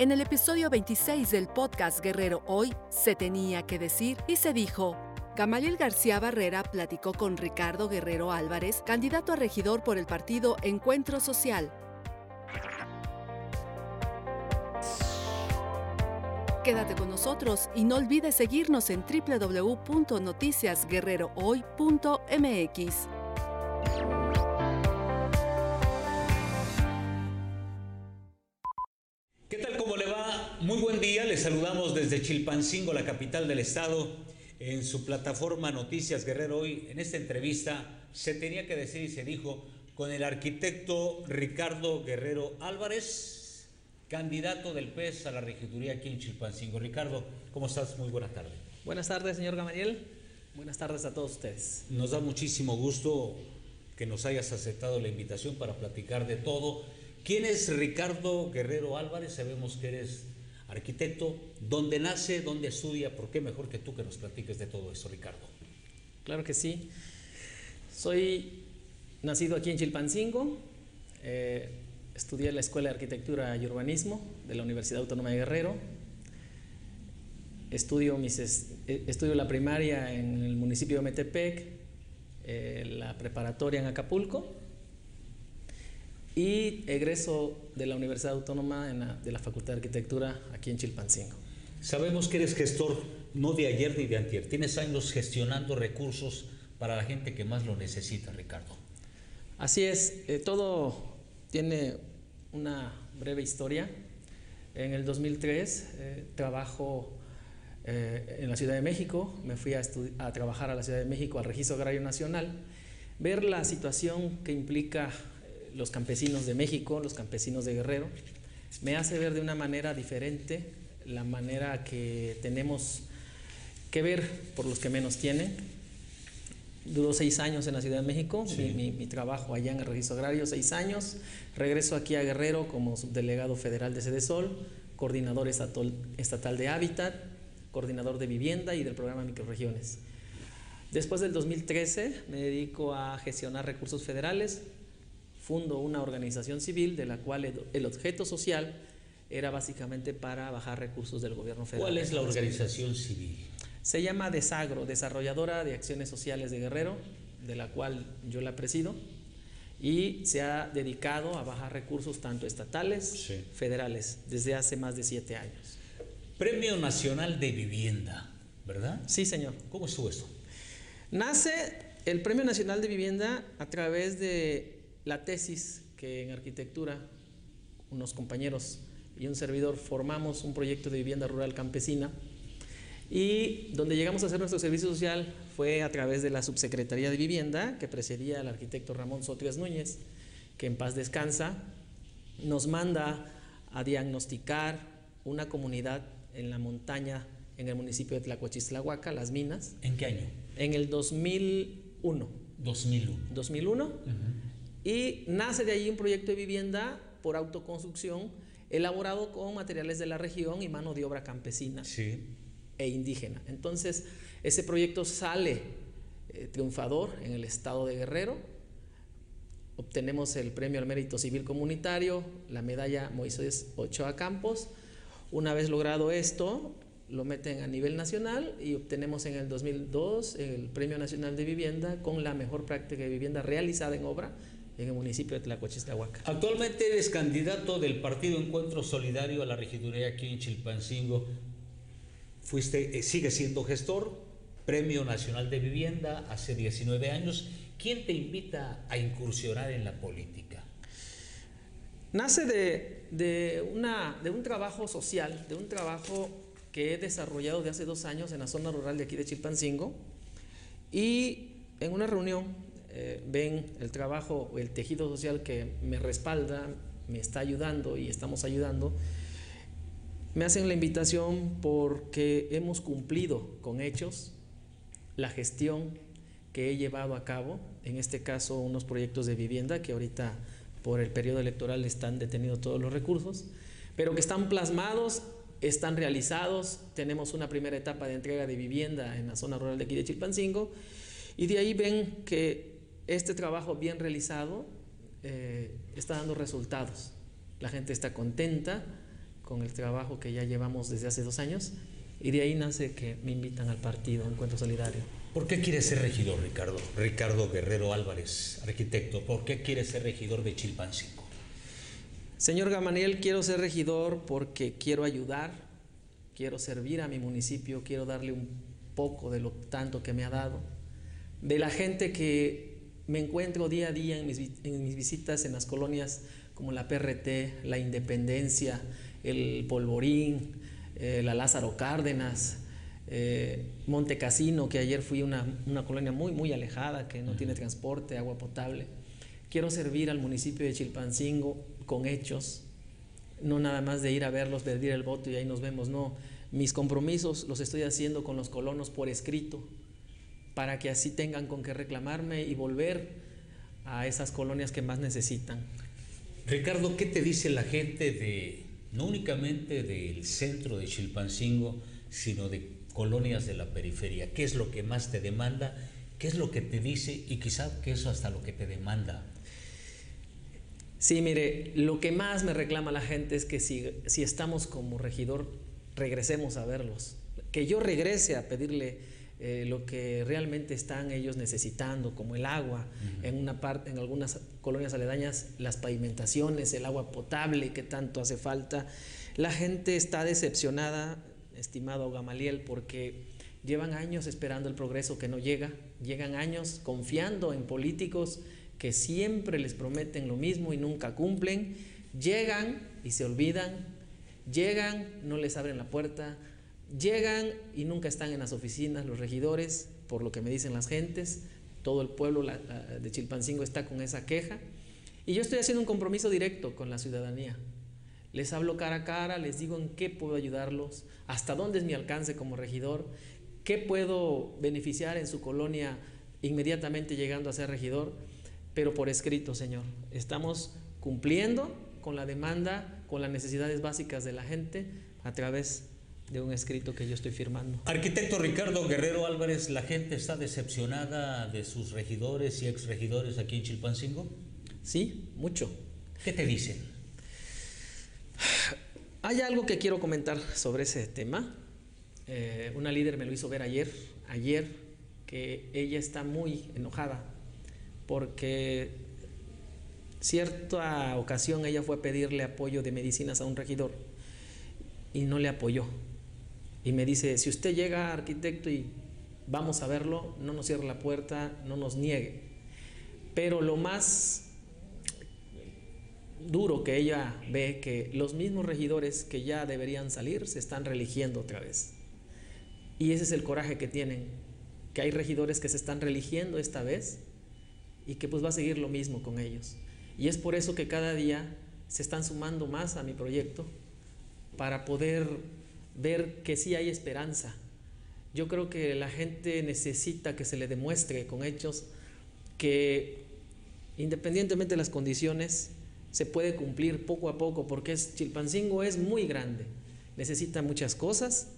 En el episodio 26 del podcast Guerrero Hoy se tenía que decir y se dijo. Gamaliel García Barrera platicó con Ricardo Guerrero Álvarez, candidato a regidor por el partido Encuentro Social. Quédate con nosotros y no olvides seguirnos en www.noticiasguerrerohoy.mx. saludamos desde Chilpancingo, la capital del estado, en su plataforma Noticias Guerrero Hoy. En esta entrevista se tenía que decir y se dijo con el arquitecto Ricardo Guerrero Álvarez, candidato del PES a la regiduría aquí en Chilpancingo. Ricardo, ¿cómo estás? Muy buena tarde. Buenas tardes, señor Gamaliel. Buenas tardes a todos ustedes. Nos da muchísimo gusto que nos hayas aceptado la invitación para platicar de todo ¿Quién es Ricardo Guerrero Álvarez? Sabemos que eres arquitecto. ¿Dónde nace? ¿Dónde estudia? ¿Por qué mejor que tú que nos platiques de todo eso, Ricardo? Claro que sí. Soy nacido aquí en Chilpancingo. Eh, estudié en la Escuela de Arquitectura y Urbanismo de la Universidad Autónoma de Guerrero. Estudio, mis, eh, estudio la primaria en el municipio de Metepec, eh, la preparatoria en Acapulco y egreso de la Universidad Autónoma de la Facultad de Arquitectura aquí en Chilpancingo. Sabemos que eres gestor no de ayer ni de antier, tienes años gestionando recursos para la gente que más lo necesita, Ricardo. Así es, eh, todo tiene una breve historia. En el 2003 eh, trabajo eh, en la Ciudad de México, me fui a, a trabajar a la Ciudad de México al Registro Agrario Nacional, ver la situación que implica los campesinos de México, los campesinos de Guerrero, me hace ver de una manera diferente la manera que tenemos que ver por los que menos tienen. Duró seis años en la Ciudad de México, mi, trabajo allá en el registro agrario, seis años. Regreso aquí a Guerrero como subdelegado federal de Sol, coordinador estatal de Hábitat, coordinador de vivienda y del programa Microregiones. Después del 2013 me dedico a gestionar recursos federales, fundo una organización civil de la cual el objeto social era básicamente para bajar recursos del gobierno federal. ¿Cuál es la organización civil? Se llama Desagro, Desarrolladora de Acciones Sociales de Guerrero, de la cual yo la presido, y se ha dedicado a bajar recursos tanto estatales, federales, desde hace más de siete años. Premio Nacional de Vivienda, ¿verdad? Sí, señor. ¿Cómo estuvo esto? Nace el Premio Nacional de Vivienda a través de la tesis que en arquitectura unos compañeros y un servidor formamos un proyecto de vivienda rural campesina y donde llegamos a hacer nuestro servicio social fue a través de la Subsecretaría de Vivienda que precedía al arquitecto Ramón Sotrias Núñez, que en paz descansa, nos manda a diagnosticar una comunidad en la montaña en el municipio de Tlacochistlahuaca, Las Minas. ¿En qué año? En el 2001. 2001. 2001. Y nace de ahí un proyecto de vivienda por autoconstrucción elaborado con materiales de la región y mano de obra campesina e indígena. Entonces, ese proyecto sale eh, triunfador en el estado de Guerrero. Obtenemos el premio al mérito civil comunitario, la medalla Moisés Ochoa Campos. Una vez logrado esto, lo meten a nivel nacional y obtenemos en el 2002 el Premio Nacional de Vivienda con la mejor práctica de vivienda realizada en obra en el municipio de Tlacochislahuaca. Actualmente eres candidato del Partido Encuentro Solidario a la regiduría aquí en Chilpancingo. Fuiste, eh, sigue siendo gestor, Premio Nacional de Vivienda hace 19 años. ¿Quién te invita a incursionar en la política? Nace de, de, una, de un trabajo social, de un trabajo que he desarrollado de hace dos años en la zona rural de aquí de Chilpancingo. Y en una reunión eh, ven el trabajo, el tejido social que me respalda, me está ayudando y estamos ayudando, me hacen la invitación porque hemos cumplido con hechos la gestión que he llevado a cabo, en este caso unos proyectos de vivienda que ahorita por el periodo electoral están detenidos todos los recursos, pero que están plasmados, están realizados, tenemos una primera etapa de entrega de vivienda en la zona rural de aquí de Chilpancingo, y de ahí ven que este trabajo bien realizado eh, está dando resultados. La gente está contenta con el trabajo que ya llevamos desde hace dos años y de ahí nace que me invitan al partido Encuentro Solidario. ¿Por qué quieres ser regidor, Ricardo? Ricardo Guerrero Álvarez, arquitecto. ¿Por qué quieres ser regidor de Chilpancingo? Señor Gamaniel, quiero ser regidor porque quiero ayudar, quiero servir a mi municipio, quiero darle un poco de lo tanto que me ha dado, de la gente que me encuentro día a día en mis, en mis visitas en las colonias como la PRT, la Independencia, el Polvorín, eh, la Lázaro Cárdenas, eh, Monte Casino, que ayer fui a una, una, colonia muy, muy alejada, que no tiene transporte, agua potable. Quiero servir al municipio de Chilpancingo con hechos, no nada más de ir a verlos, pedir el voto y ahí nos vemos, no. Mis compromisos los estoy haciendo con los colonos por escrito, para que así tengan con qué reclamarme y volver a esas colonias que más necesitan. Ricardo, ¿qué te dice la gente de, no únicamente del centro de Chilpancingo, sino de colonias de la periferia? ¿Qué es lo que más te demanda? ¿Qué es lo que te dice? Y quizá que eso hasta lo que te demanda. Sí, mire, lo que más me reclama la gente es que si, si estamos como regidor, regresemos a verlos. Que yo regrese a pedirle eh, lo que realmente están ellos necesitando, como el agua, en, una parte, en algunas colonias aledañas, las pavimentaciones, el agua potable que tanto hace falta. La gente está decepcionada, estimado Gamaliel, porque llevan años esperando el progreso que no llega, llegan años confiando en políticos que siempre les prometen lo mismo y nunca cumplen, llegan y se olvidan, llegan, no les abren la puerta, Llegan y nunca están en las oficinas los regidores, por lo que me dicen las gentes. Todo el pueblo de Chilpancingo está con esa queja. Y yo estoy haciendo un compromiso directo con la ciudadanía. Les hablo cara a cara, les digo en qué puedo ayudarlos, hasta dónde es mi alcance como regidor, qué puedo beneficiar en su colonia inmediatamente llegando a ser regidor, pero por escrito, Señor. Estamos cumpliendo con la demanda, con las necesidades básicas de la gente a través de un escrito que yo estoy firmando. Arquitecto Ricardo Guerrero Álvarez, ¿la gente está decepcionada de sus regidores y exregidores aquí en Chilpancingo? Sí, mucho. ¿Qué te dicen? Hay algo que quiero comentar sobre ese tema. Eh, una líder me lo hizo ver ayer, ayer, que ella está muy enojada porque cierta ocasión ella fue a pedirle apoyo de medicinas a un regidor y no le apoyó y me dice, si usted llega, arquitecto, y vamos a verlo, no nos cierre la puerta, no nos niegue. Pero lo más duro que ella ve que los mismos regidores que ya deberían salir se están religiendo otra vez. Y ese es el coraje que tienen, que hay regidores que se están religiendo esta vez y que pues va a seguir lo mismo con ellos. Y es por eso que cada día se están sumando más a mi proyecto para poder ver que sí hay esperanza. Yo creo que la gente necesita que se le demuestre con hechos que independientemente de las condiciones se puede cumplir poco a poco porque es, Chilpancingo es muy grande, necesita muchas cosas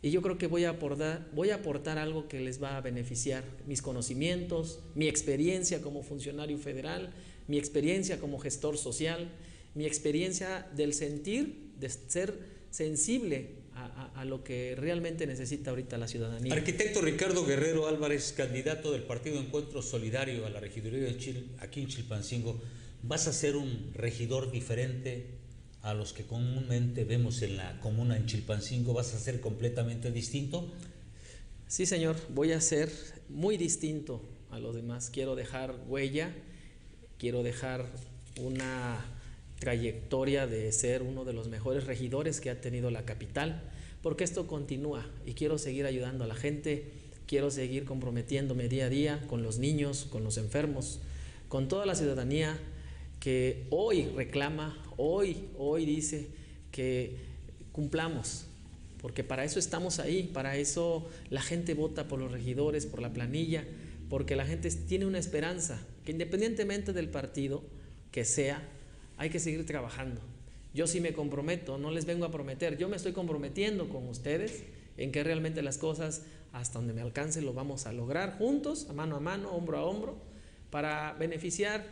y yo creo que voy a, aportar, voy a aportar algo que les va a beneficiar, mis conocimientos, mi experiencia como funcionario federal, mi experiencia como gestor social, mi experiencia del sentir, de ser sensible a, lo que realmente necesita ahorita la ciudadanía. Arquitecto Ricardo Guerrero Álvarez, candidato del Partido Encuentro Solidario a la regiduría de Chile, aquí en Chilpancingo, ¿vas a ser un regidor diferente a los que comúnmente vemos en la comuna en Chilpancingo? ¿Vas a ser completamente distinto? Sí, señor, voy a ser muy distinto a los demás. Quiero dejar huella, quiero dejar una trayectoria de ser uno de los mejores regidores que ha tenido la capital, porque esto continúa y quiero seguir ayudando a la gente, quiero seguir comprometiéndome día a día con los niños, con los enfermos, con toda la ciudadanía que hoy reclama, hoy, hoy dice que cumplamos, porque para eso estamos ahí, para eso la gente vota por los regidores, por la planilla, porque la gente tiene una esperanza, que independientemente del partido que sea, hay que seguir trabajando. Yo sí me comprometo, no les vengo a prometer, yo me estoy comprometiendo con ustedes en que realmente las cosas hasta donde me alcance lo vamos a lograr juntos, a mano a mano, hombro a hombro, para beneficiar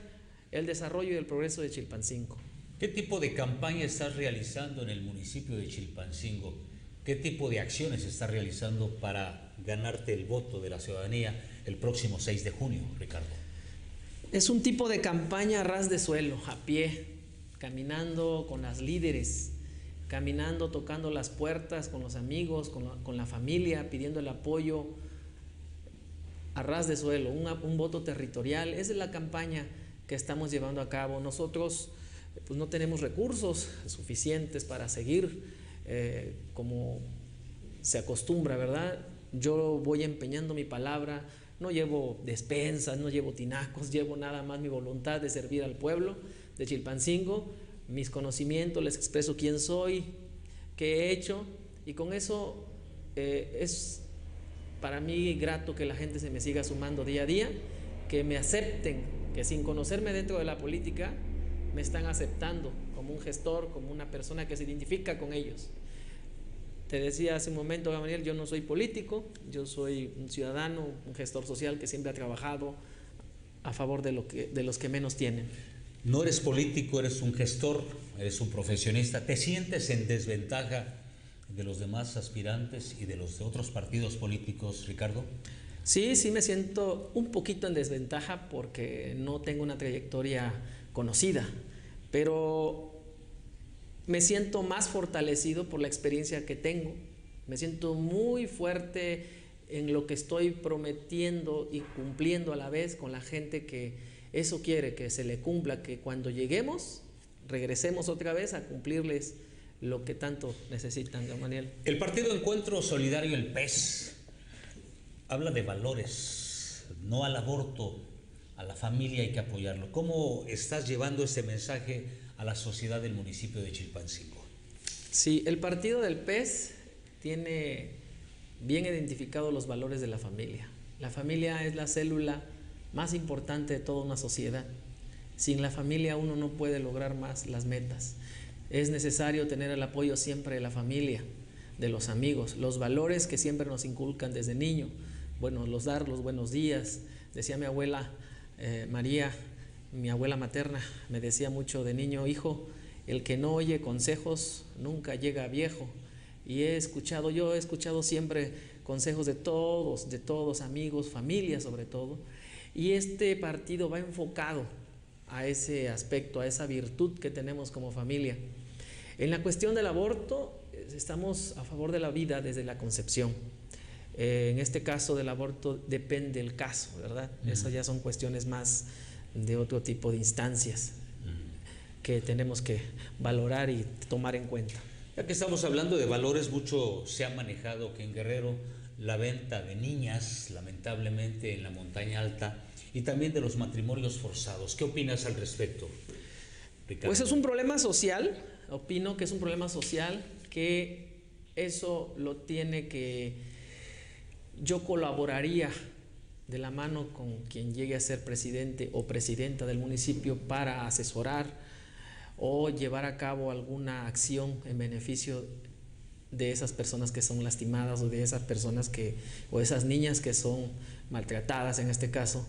el desarrollo y el progreso de Chilpancingo. ¿Qué tipo de campaña estás realizando en el municipio de Chilpancingo? ¿Qué tipo de acciones estás realizando para ganarte el voto de la ciudadanía el próximo 6 de junio, Ricardo? Es un tipo de campaña a ras de suelo, a pie, caminando con las líderes, caminando, tocando las puertas con los amigos, con la, con la familia, pidiendo el apoyo a ras de suelo, un, un voto territorial. Esa es la campaña que estamos llevando a cabo. Nosotros pues no tenemos recursos suficientes para seguir eh, como se acostumbra, ¿verdad? Yo voy empeñando mi palabra, no llevo despensas, no llevo tinacos, llevo nada más mi voluntad de servir al pueblo de Chilpancingo, mis conocimientos, les expreso quién soy, qué he hecho, y con eso eh, es para mí grato que la gente se me siga sumando día a día, que me acepten, que sin conocerme dentro de la política, me están aceptando como un gestor, como una persona que se identifica con ellos. Te decía hace un momento, Gabriel, yo no soy político, yo soy un ciudadano, un gestor social que siempre ha trabajado a favor de, los que menos tienen. No eres político, eres un gestor, eres un profesionista. ¿Te sientes en desventaja de los demás aspirantes y de los de otros partidos políticos, Ricardo? Sí, sí me siento un poquito en desventaja porque no tengo una trayectoria conocida, pero me siento más fortalecido por la experiencia que tengo, me siento muy fuerte en lo que estoy prometiendo y cumpliendo a la vez con la gente que eso quiere, que se le cumpla, que cuando lleguemos regresemos otra vez a cumplirles lo que tanto necesitan, Gamaliel. El Partido Encuentro Solidario, el PES, habla de valores, no al aborto, a la familia hay que apoyarlo. ¿Cómo estás llevando ese mensaje a la sociedad del municipio de Chilpancingo? Sí, el partido del PES tiene bien identificados los valores de la familia. La familia es la célula más importante de toda una sociedad. Sin la familia uno no puede lograr más las metas. Es necesario tener el apoyo siempre de la familia, de los amigos, los valores que siempre nos inculcan desde niño. Bueno, los dar los buenos días. Decía mi abuela, eh, María, mi abuela materna, me decía mucho de niño, hijo, el que no oye consejos nunca llega viejo. Y he escuchado, yo he escuchado siempre consejos de todos, de todos, amigos, familia sobre todo. Y este partido va enfocado a ese aspecto, a esa virtud que tenemos como familia. En la cuestión del aborto, estamos a favor de la vida desde la concepción. Eh, en este caso del aborto depende el caso, ¿verdad? Eso ya son cuestiones más de otro tipo de instancias que tenemos que valorar y tomar en cuenta. Ya que estamos hablando de valores, mucho se ha manejado que en Guerrero la venta de niñas, lamentablemente en la montaña alta, y también de los matrimonios forzados. ¿Qué opinas al respecto? Ricardo? Pues es un problema social, opino que es un problema social que eso lo tiene que yo colaboraría de la mano con quien llegue a ser presidente o presidenta del municipio para asesorar o llevar a cabo alguna acción en beneficio de esas personas que son lastimadas o de esas personas que o esas niñas que son maltratadas en este caso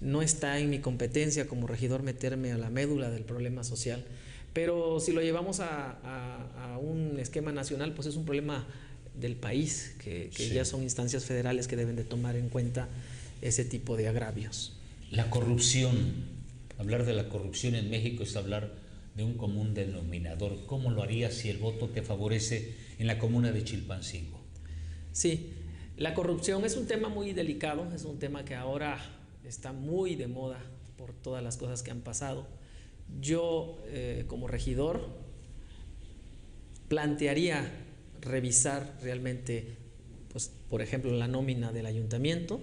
no está en mi competencia como regidor meterme a la médula del problema social pero si lo llevamos a, a, a un esquema nacional pues es un problema del país, que, ya son instancias federales que deben de tomar en cuenta ese tipo de agravios. La corrupción, hablar de la corrupción en México es hablar de un común denominador. ¿Cómo lo harías si el voto te favorece en la comuna de Chilpancingo? Sí, la corrupción es un tema muy delicado, es un tema que ahora está muy de moda por todas las cosas que han pasado. Yo, eh, como regidor, plantearía revisar realmente, pues, por ejemplo, la nómina del ayuntamiento,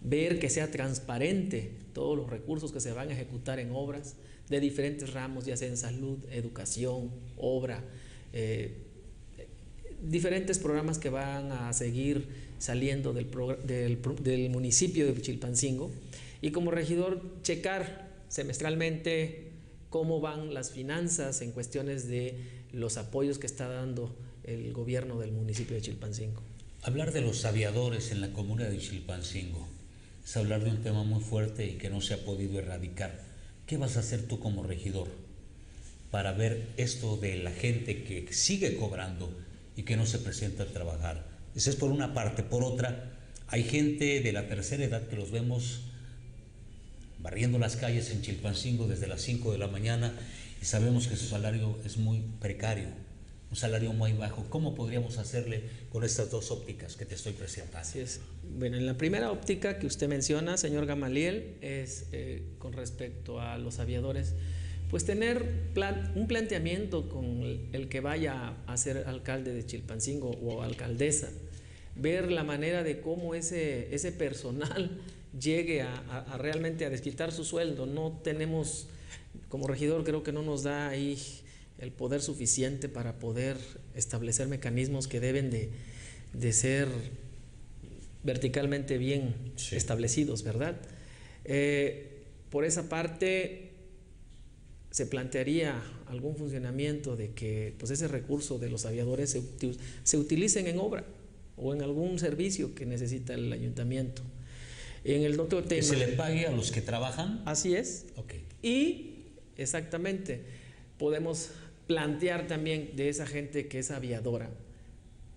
ver que sea transparente todos los recursos que se van a ejecutar en obras de diferentes ramos, ya sea en salud, educación, obra, eh, diferentes programas que van a seguir saliendo del, del, del municipio de Chilpancingo y como regidor checar semestralmente cómo van las finanzas en cuestiones de los apoyos que está dando el gobierno del municipio de Chilpancingo. Hablar de los aviadores en la comuna de Chilpancingo es hablar de un tema muy fuerte y que no se ha podido erradicar. ¿Qué vas a hacer tú como regidor para ver esto de la gente que sigue cobrando y que no se presenta a trabajar. Esa es por una parte. Por otra, hay gente de la tercera edad que los vemos barriendo las calles en Chilpancingo desde las 5 de la mañana y sabemos que su salario es muy precario, un salario muy bajo. ¿Cómo podríamos hacerle con estas dos ópticas que te estoy presentando? Así es. Bueno, en la primera óptica que usted menciona, señor Gamaliel, es eh, con respecto a los aviadores pues tener un planteamiento con el, que vaya a ser alcalde de Chilpancingo o alcaldesa, ver la manera de cómo ese, ese personal llegue a, realmente a desquitar su sueldo. No tenemos, como regidor creo que no nos da ahí el poder suficiente para poder establecer mecanismos que deben de, ser verticalmente bien establecidos, ¿verdad? Eh, por esa parte, se plantearía algún funcionamiento de que pues ese recurso de los aviadores se, se utilicen en obra o en algún servicio que necesita el ayuntamiento. En el otro tema, ¿Que se le pague a los que trabajan? Así es. Okay. Y exactamente, podemos plantear también de esa gente que es aviadora,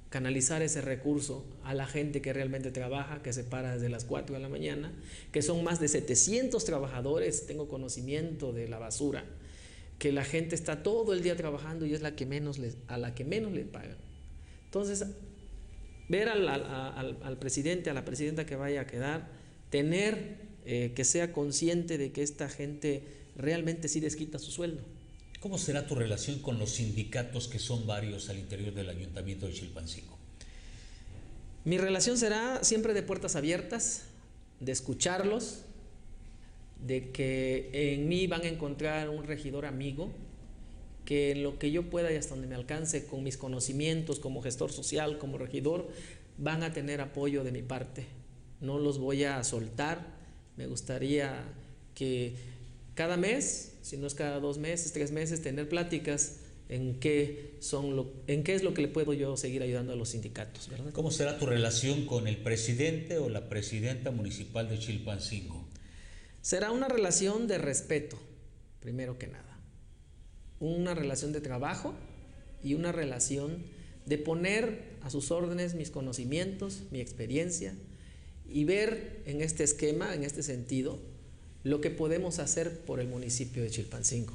canalizar ese recurso a la gente que realmente trabaja, que se para desde las 4 de la mañana, que son más de 700 trabajadores, tengo conocimiento de la basura, que la gente está todo el día trabajando y es la que menos les, a la que menos le pagan. Entonces, ver al, al, presidente, a la presidenta que vaya a quedar, tener eh, que sea consciente de que esta gente realmente sí desquita su sueldo. ¿Cómo será tu relación con los sindicatos que son varios al interior del ayuntamiento de Chilpancingo? Mi relación será siempre de puertas abiertas, de escucharlos, de que en mí van a encontrar un regidor amigo, que en lo que yo pueda y hasta donde me alcance con mis conocimientos como gestor social, como regidor, van a tener apoyo de mi parte. No los voy a soltar. Me gustaría que cada mes, si no es cada dos meses, tres meses, tener pláticas en qué, son lo, en qué es lo que le puedo yo seguir ayudando a los sindicatos. ¿Cómo será tu relación con el presidente o la presidenta municipal de Chilpancingo? Será una relación de respeto, primero que nada. Una relación de trabajo y una relación de poner a sus órdenes mis conocimientos, mi experiencia y ver en este esquema, en este sentido, lo que podemos hacer por el municipio de Chilpancingo.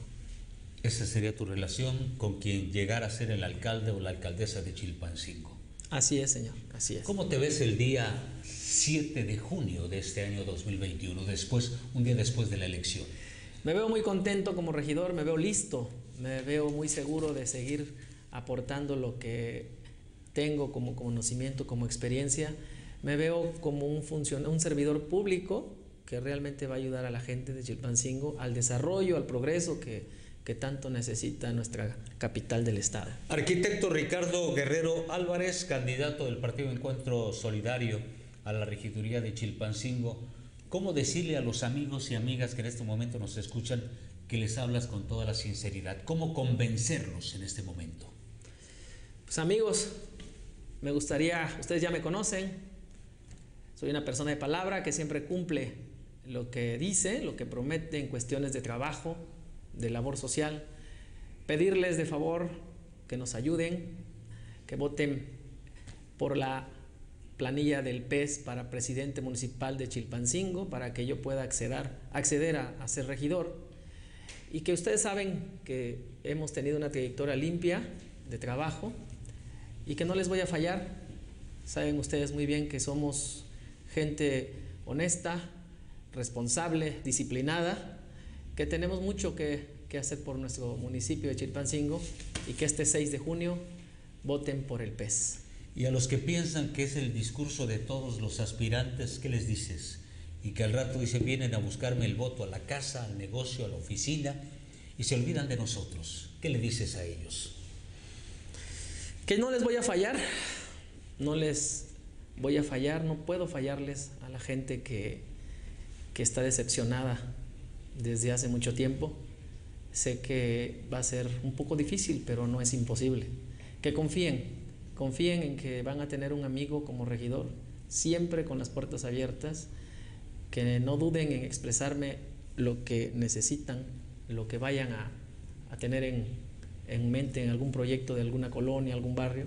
Esa sería tu relación con quien llegara a ser el alcalde o la alcaldesa de Chilpancingo. Así es, señor, así es. ¿Cómo te ves el día 7 de junio de este año 2021, después, un día después de la elección? Me veo muy contento como regidor, me veo listo, me veo muy seguro de seguir aportando lo que tengo como conocimiento, como experiencia. Me veo como un, un servidor público que realmente va a ayudar a la gente de Chilpancingo al desarrollo, al progreso que, que tanto necesita nuestra capital del Estado. Arquitecto Ricardo Guerrero Álvarez, candidato del Partido Encuentro Solidario a la regiduría de Chilpancingo, ¿cómo decirle a los amigos y amigas que en este momento nos escuchan que les hablas con toda la sinceridad? ¿Cómo convencerlos en este momento? Pues amigos, me gustaría, ustedes ya me conocen, soy una persona de palabra que siempre cumple lo que dice, lo que promete en cuestiones de trabajo, de labor social, pedirles de favor que nos ayuden, que voten por la planilla del PES para presidente municipal de Chilpancingo, para que yo pueda acceder, a, ser regidor. Y que ustedes saben que hemos tenido una trayectoria limpia de trabajo y que no les voy a fallar. Saben ustedes muy bien que somos gente honesta, responsable, disciplinada que tenemos mucho que, hacer por nuestro municipio de Chilpancingo y que este 6 de junio voten por el PES. Y a los que piensan que es el discurso de todos los aspirantes, ¿qué les dices? Y que al rato dicen, vienen a buscarme el voto a la casa, al negocio, a la oficina, y se olvidan de nosotros. ¿Qué le dices a ellos? Que no les voy a fallar, no les voy a fallar, no puedo fallarles a la gente que, que está decepcionada desde hace mucho tiempo. Sé que va a ser un poco difícil, pero no es imposible. Que confíen, confíen en que van a tener un amigo como regidor, siempre con las puertas abiertas, que no duden en expresarme lo que necesitan, lo que vayan a, a tener en, en mente en algún proyecto de alguna colonia, algún barrio.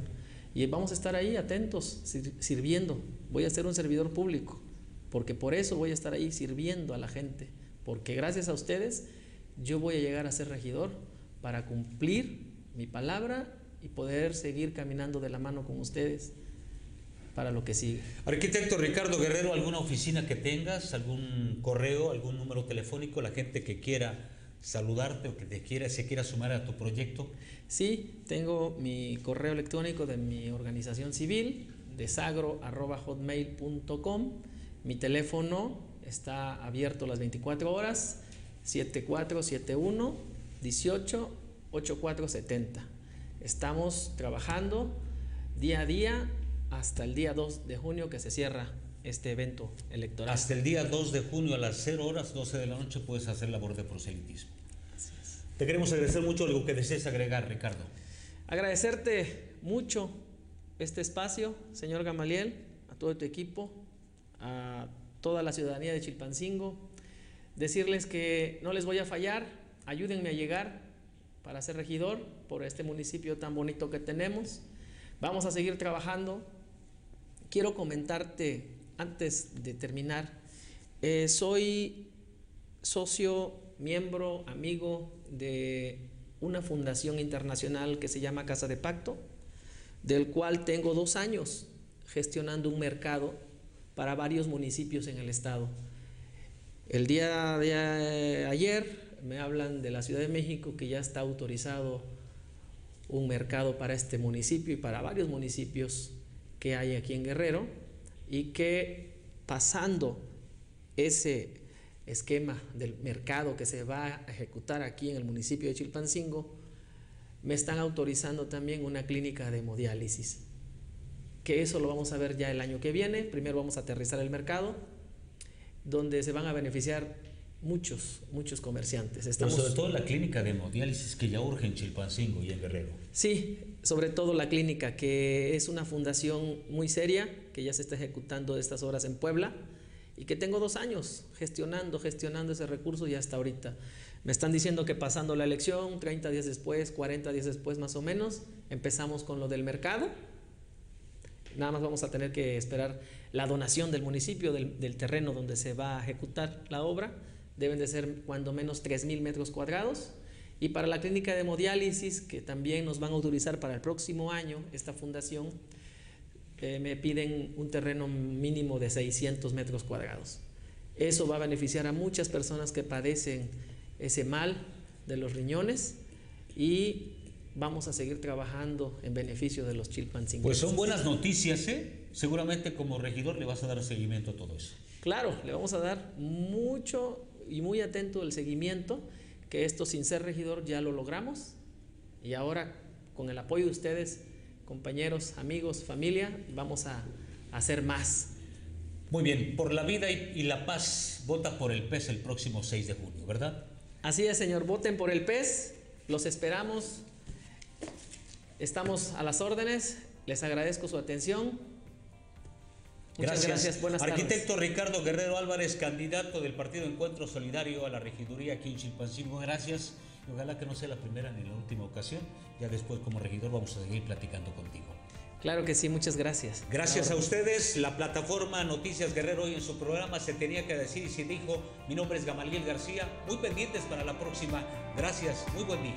Y vamos a estar ahí atentos, sirviendo. Voy a ser un servidor público, porque por eso voy a estar ahí sirviendo a la gente, porque gracias a ustedes yo voy a llegar a ser regidor para cumplir mi palabra y poder seguir caminando de la mano con ustedes para lo que sigue. Arquitecto Ricardo Guerrero, ¿alguna oficina que tengas? ¿Algún correo? ¿Algún número telefónico? La gente que quiera saludarte o que te quiera, se quiera sumar a tu proyecto. Sí, tengo mi correo electrónico de mi organización civil, desagro.hotmail.com. Mi teléfono está abierto las 24 horas, 7471 18 8470. Estamos trabajando día a día hasta el día 2 de junio que se cierra este evento electoral. Hasta el día 2 de junio a las 0 horas, 12 de la noche, puedes hacer labor de proselitismo. Así es. Te queremos agradecer mucho lo que desees agregar, Ricardo. Agradecerte mucho este espacio, señor Gamaliel, a todo tu equipo, a toda la ciudadanía de Chilpancingo. Decirles que no les voy a fallar, ayúdenme a llegar para ser regidor por este municipio tan bonito que tenemos. Vamos a seguir trabajando. Quiero comentarte antes de terminar, eh, soy socio, miembro, amigo de una fundación internacional que se llama Casa de Pacto, del cual tengo dos años gestionando un mercado para varios municipios en el estado. El día de ayer me hablan de la Ciudad de México que ya está autorizado un mercado para este municipio y para varios municipios que hay aquí en Guerrero y que pasando ese esquema del mercado que se va a ejecutar aquí en el municipio de Chilpancingo, me están autorizando también una clínica de hemodiálisis, que eso lo vamos a ver ya el año que viene. Primero vamos a aterrizar el mercado, donde se van a beneficiar muchos, muchos comerciantes. Estamos, sobre todo la clínica de hemodiálisis que ya urge en Chilpancingo y en Guerrero. Sí, sobre todo la clínica, que es una fundación muy seria, que ya se está ejecutando estas obras en Puebla y que tengo dos años gestionando, gestionando ese recurso y hasta ahorita. Me están diciendo que pasando la elección, 30 días después, 40 días después más o menos, empezamos con lo del mercado. Nada más vamos a tener que esperar la donación del municipio, del, del terreno donde se va a ejecutar la obra deben de ser cuando menos 3.000 metros cuadrados. Y para la clínica de hemodiálisis, que también nos van a utilizar para el próximo año, esta fundación, eh, me piden un terreno mínimo de 600 metros cuadrados. Eso va a beneficiar a muchas personas que padecen ese mal de los riñones y vamos a seguir trabajando en beneficio de los chilpancingueses. Pues son buenas noticias, ¿eh? Seguramente como regidor le vas a dar seguimiento a todo eso. Claro, le vamos a dar mucho y muy atento del seguimiento, que esto sin ser regidor ya lo logramos y ahora con el apoyo de ustedes, compañeros, amigos, familia, vamos a, hacer más. Muy bien, por la vida y, la paz, vota por el PES el próximo 6 de junio, ¿verdad? Así es, señor, voten por el PES, los esperamos, estamos a las órdenes, les agradezco su atención. Muchas gracias. Buenas Arquitecto Ricardo Guerrero Álvarez, candidato del Partido Encuentro Solidario a la regiduría aquí en Chilpancingo. Gracias. ojalá que no sea la primera ni la última ocasión. Ya después, como regidor, vamos a seguir platicando contigo. Claro que sí, muchas gracias. Gracias a ustedes. La plataforma Noticias Guerrero hoy en su programa se tenía que decir y se dijo. Mi nombre es Gamaliel García. Muy pendientes para la próxima. Gracias. Muy buen día.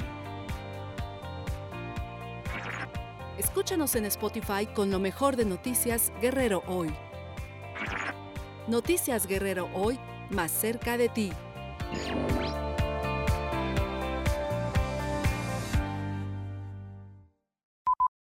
Escúchanos en Spotify con lo mejor de Noticias Guerrero hoy. Noticias Guerrero hoy, más cerca de ti.